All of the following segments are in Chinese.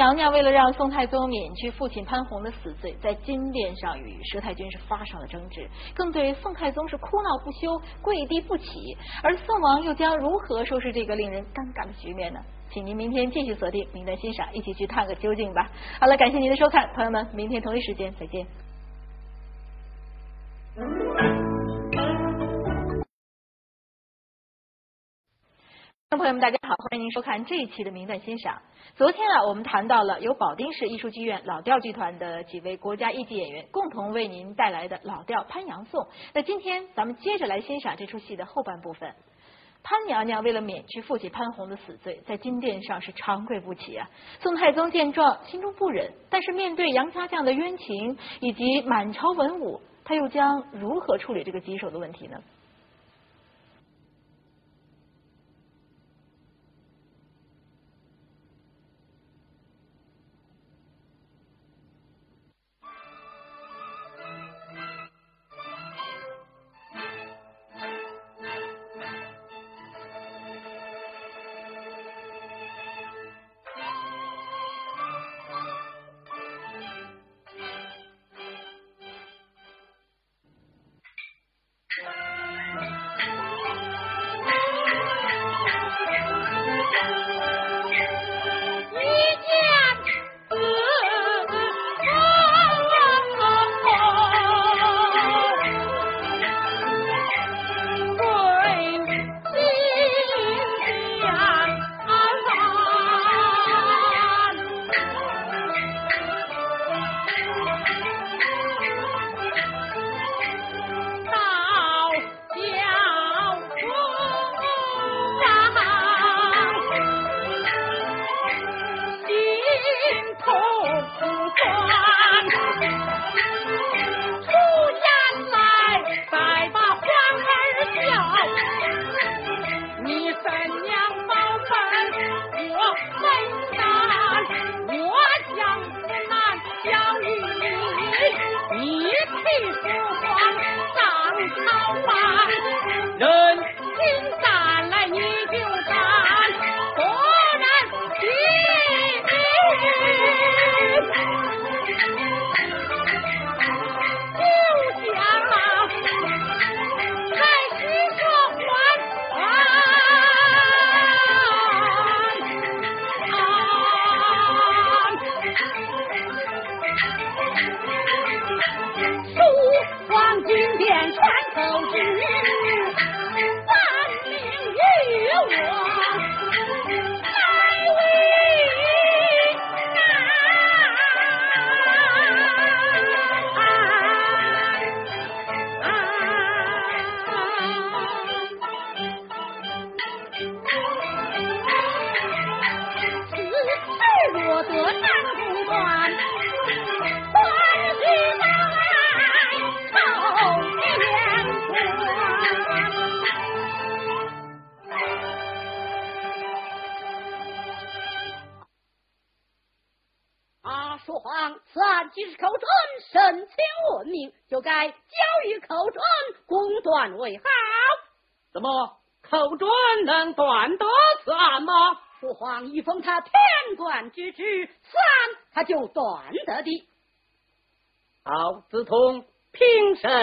娘娘为了让宋太宗免去父亲潘宏的死罪，在金殿上与佘太君是发生了争执，更对宋太宗是哭闹不休、跪地不起。而宋王又将如何收拾这个令人尴尬的局面呢？请您明天继续锁定《名单欣赏》，一起去探个究竟吧。好了，感谢您的收看，朋友们，明天同一时间再见。众朋友们，大家好，欢迎您收看这一期的《名段欣赏》。昨天啊，我们谈到了由保定市艺术剧院老调剧团的几位国家一级演员共同为您带来的老调《潘阳颂》。那今天咱们接着来欣赏这出戏的后半部分。潘娘娘为了免去父亲潘宏的死罪，在金殿上是长跪不起啊。宋太宗见状，心中不忍，但是面对杨家将的冤情以及满朝文武，他又将如何处理这个棘手的问题呢？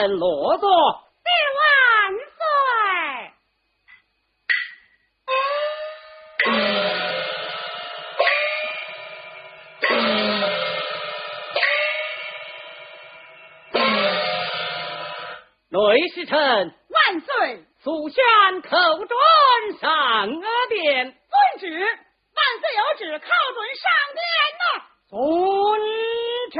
平身落座。爹万岁！内侍臣万岁！速宣口准上殿。遵旨。万岁有旨，靠准上殿呐。遵旨。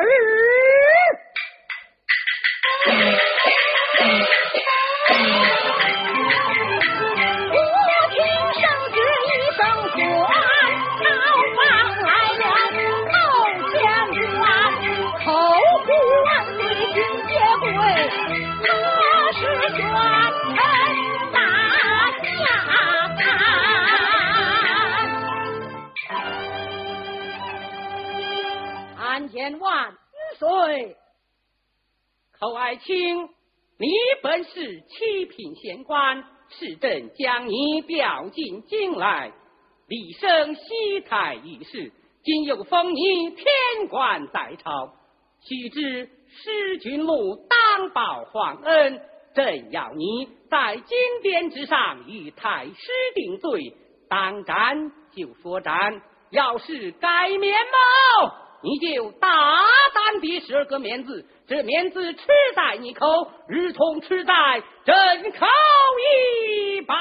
寇爱卿，你本是七品县官，是朕将你调进京来，立升西台御史，今又封你天官在朝，须知失君禄，当报皇恩。朕要你在金殿之上与太师定罪，当斩就说斩，要是改面貌。你就大胆的十二个面子，这面子吃在你口，如同吃在朕口一般。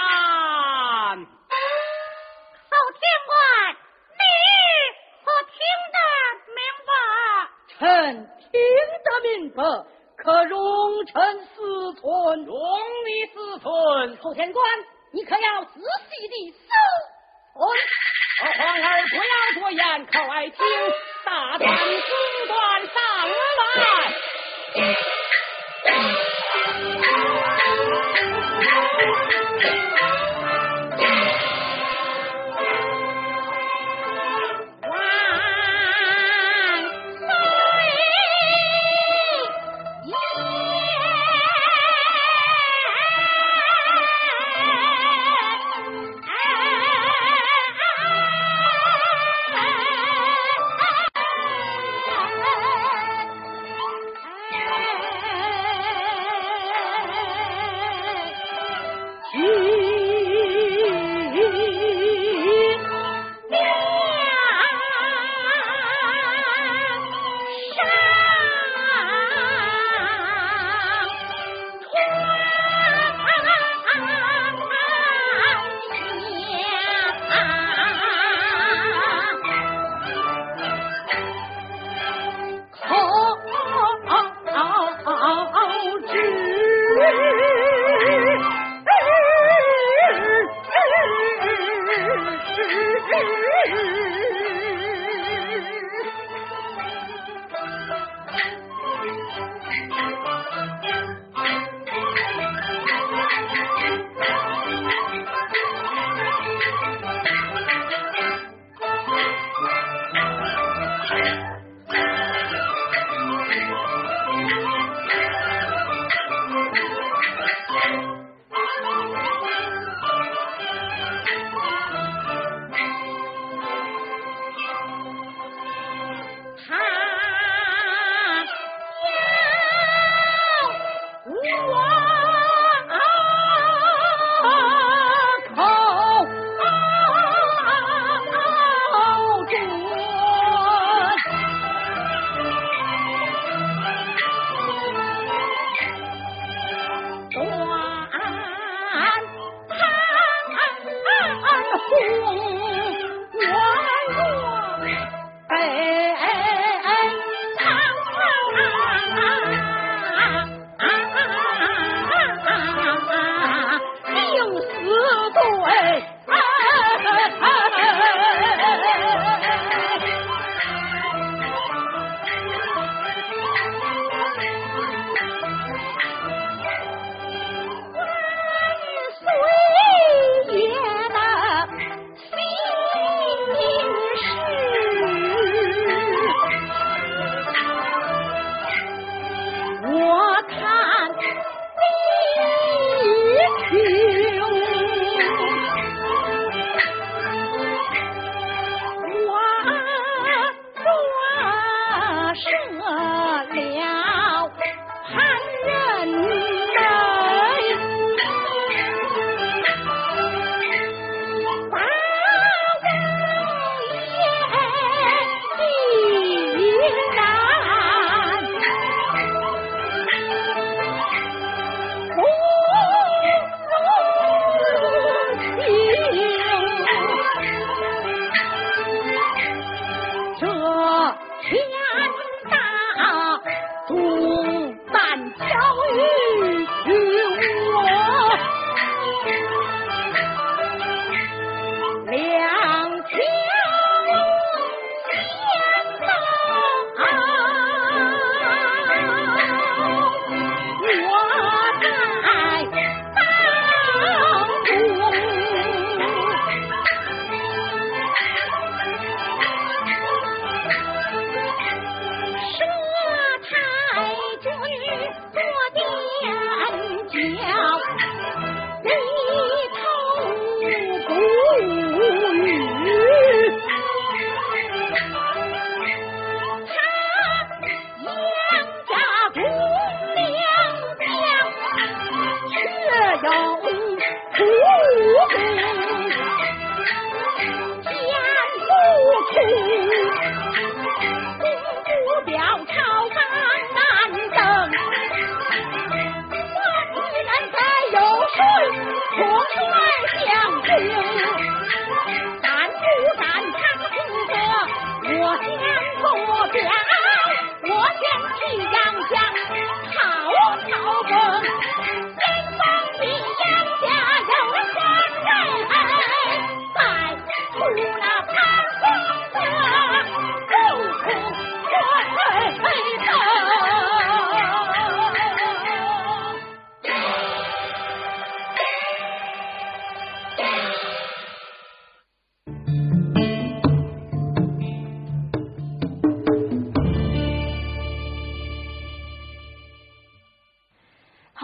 侯天官，你可听得明白？臣听得明白，可容臣思忖，容你思忖。侯天官，你可要仔细的思忖。皇儿不要多言，可爱听。大胆中断上来。嗯嗯嗯。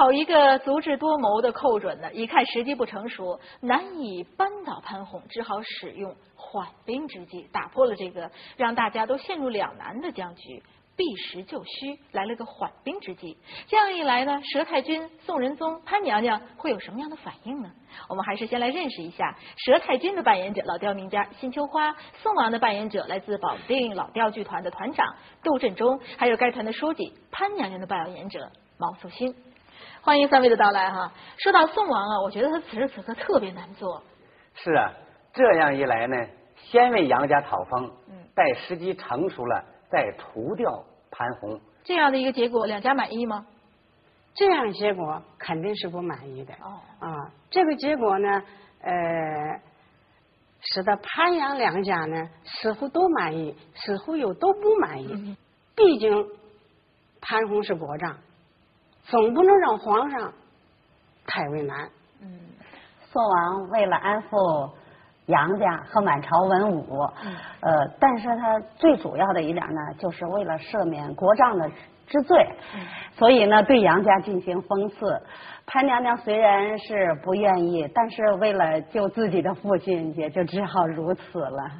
好一个足智多谋的寇准呢！一看时机不成熟，难以扳倒潘宏，只好使用缓兵之计，打破了这个让大家都陷入两难的僵局。避实就虚，来了个缓兵之计。这样一来呢，佘太君、宋仁宗、潘娘娘会有什么样的反应呢？我们还是先来认识一下佘太君的扮演者老调名家辛秋花，宋王的扮演者来自保定老调剧团的团长杜振中，还有该团的书记潘娘娘的扮演者毛素新。欢迎三位的到来哈。说到宋王啊，我觉得他此时此刻特别难做。是啊，这样一来呢，先为杨家讨封，待时机成熟了。再除掉潘宏，这样的一个结果，两家满意吗？这样的结果肯定是不满意的。哦，啊，这个结果呢，呃，使得潘杨两家呢似乎都满意，似乎又都不满意。毕竟潘宏是国丈，总不能让皇上太为难。嗯，宋王为了安抚。杨家和满朝文武，呃，但是他最主要的一点呢，就是为了赦免国丈的之罪，所以呢，对杨家进行封赐。潘娘娘虽然是不愿意，但是为了救自己的父亲，也就只好如此了。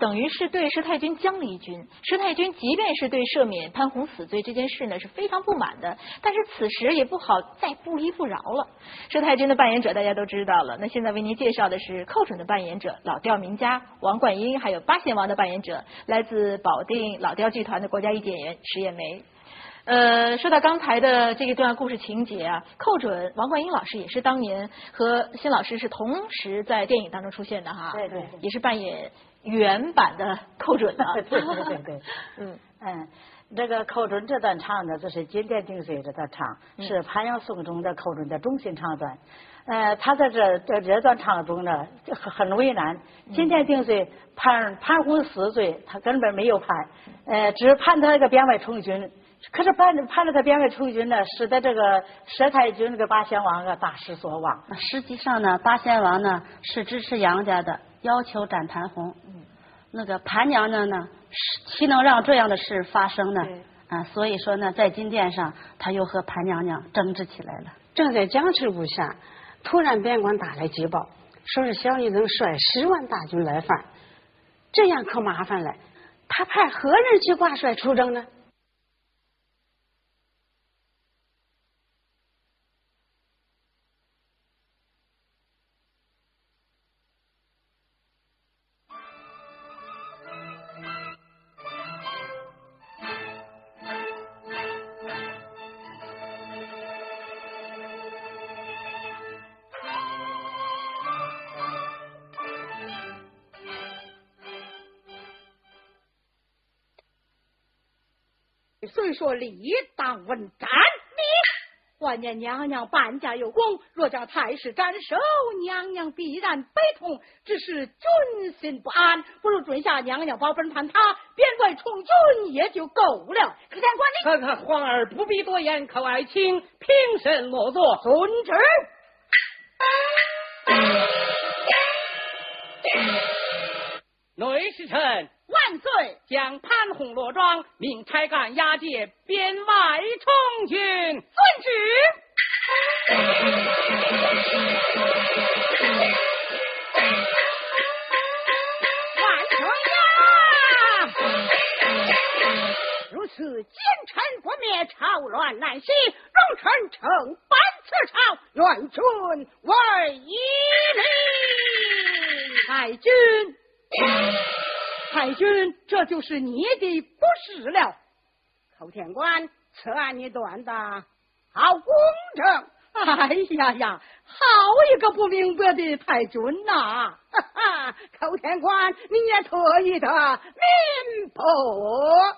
等于是对佘太君将了一军。佘太君即便是对赦免潘洪死罪这件事呢是非常不满的，但是此时也不好再不依不饶了。佘太君的扮演者大家都知道了，那现在为您介绍的是寇准的扮演者老调名家王冠英，还有八贤王的扮演者来自保定老调剧团的国家一级演员石艳梅。呃，说到刚才的这一段故事情节啊，寇准王冠英老师也是当年和辛老师是同时在电影当中出现的哈，对对，也是扮演原版的寇准的，对对对对，嗯 嗯，这个寇准这段唱的就是《金殿定罪》这段唱，是潘阳颂中的寇准的中心唱段。呃，他在这这这段唱中呢，很很为难。金殿定罪判潘洪死罪，他根本没有判，呃，只判他一个编外充军。可是判判了他编外充军呢，使得这个佘太君这个八贤王啊大失所望。实际上呢，八贤王呢是支持杨家的，要求斩潘洪。嗯。那个潘娘娘呢，岂能让这样的事发生呢？啊，所以说呢，在金殿上，他又和潘娘娘争执起来了。正在僵持不下，突然边关打来急报，说是萧玉能率十万大军来犯，这样可麻烦了。他派何人去挂帅出征呢？虽说理当问斩你，万年娘娘半家有功，若将太师斩首，娘娘必然悲痛。只是军心不安，不如准下娘娘保本判他，编外充军也就够了。可见官你，看看皇儿不必多言，可爱卿平身落座，遵旨。内侍臣万岁，将潘洪罗庄，命差干押解边外充军。遵旨。万岁呀！如此奸臣不灭，朝乱难息，容臣承办此朝，愿君为一命。太君。太君，这就是你的不是了。寇天官，此案你断的好公正。哎呀呀，好一个不明白的太君呐！哈哈，寇天官，你也特意的明白了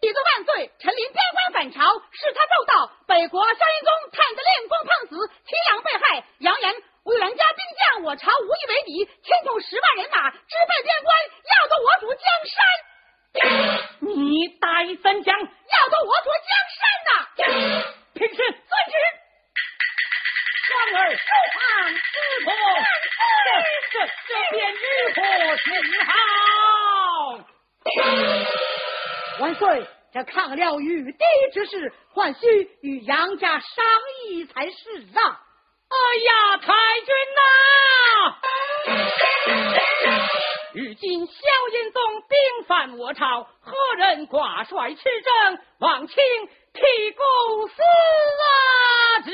帝祖万岁，臣领边关返朝，视他奏道：北国萧云宗探子令公胖子齐阳被害，扬言为人家兵将，我朝无以为敌，牵动十万人马，直奔边关，要夺我主江山。你大意怎讲？要夺我主江山呐！平身，遵旨。皇儿受判知错，这这这便如何是好？万岁，这抗了玉帝之事，还需与杨家商议才是啊！哎呀，太君呐！如今萧延宗兵犯我朝，何人挂帅持政？望请提公司旨。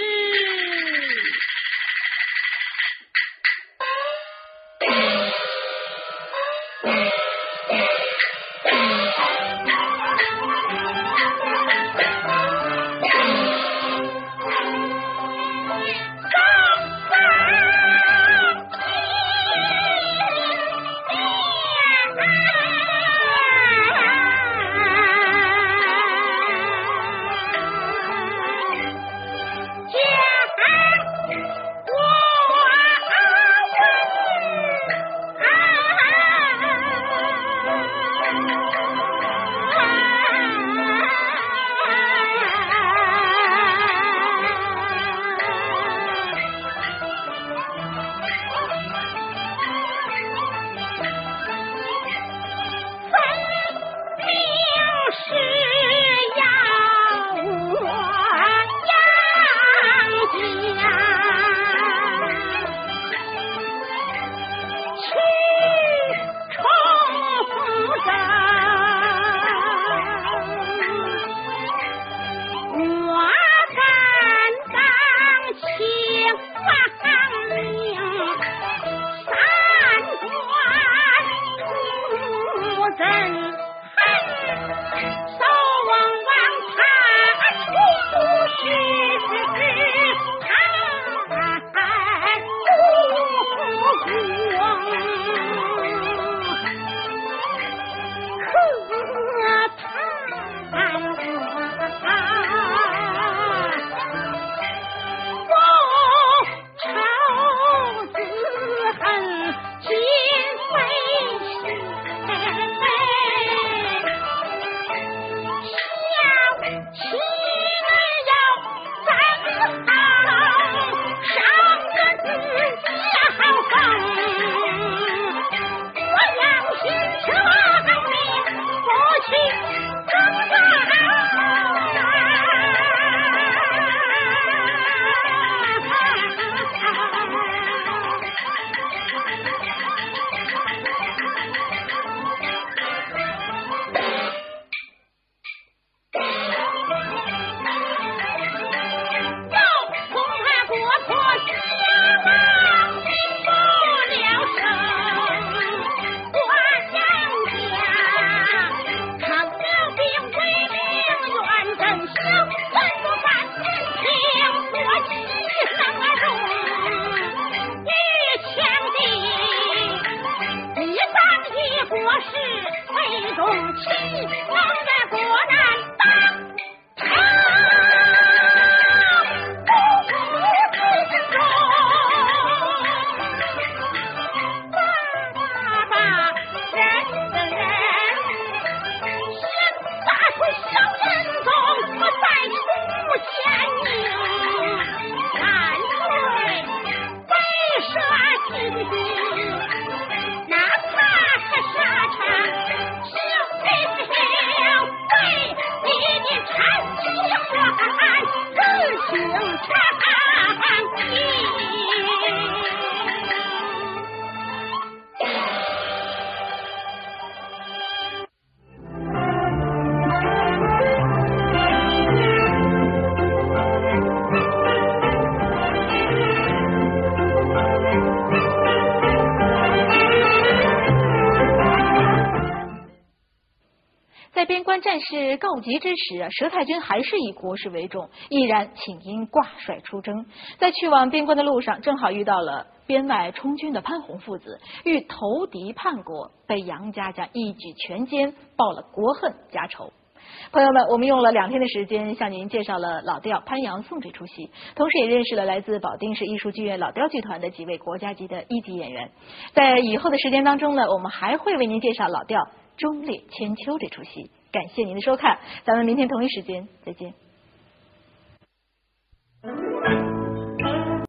战事告急之时啊，佘太君还是以国事为重，毅然请缨挂帅出征。在去往边关的路上，正好遇到了边外充军的潘洪父子，欲投敌叛国，被杨家家一举全歼，报了国恨家仇。朋友们，我们用了两天的时间向您介绍了老调潘阳送这出戏，同时也认识了来自保定市艺术剧院老调剧团的几位国家级的一级演员。在以后的时间当中呢，我们还会为您介绍老调忠烈千秋这出戏。感谢您的收看咱们明天同一时间再见。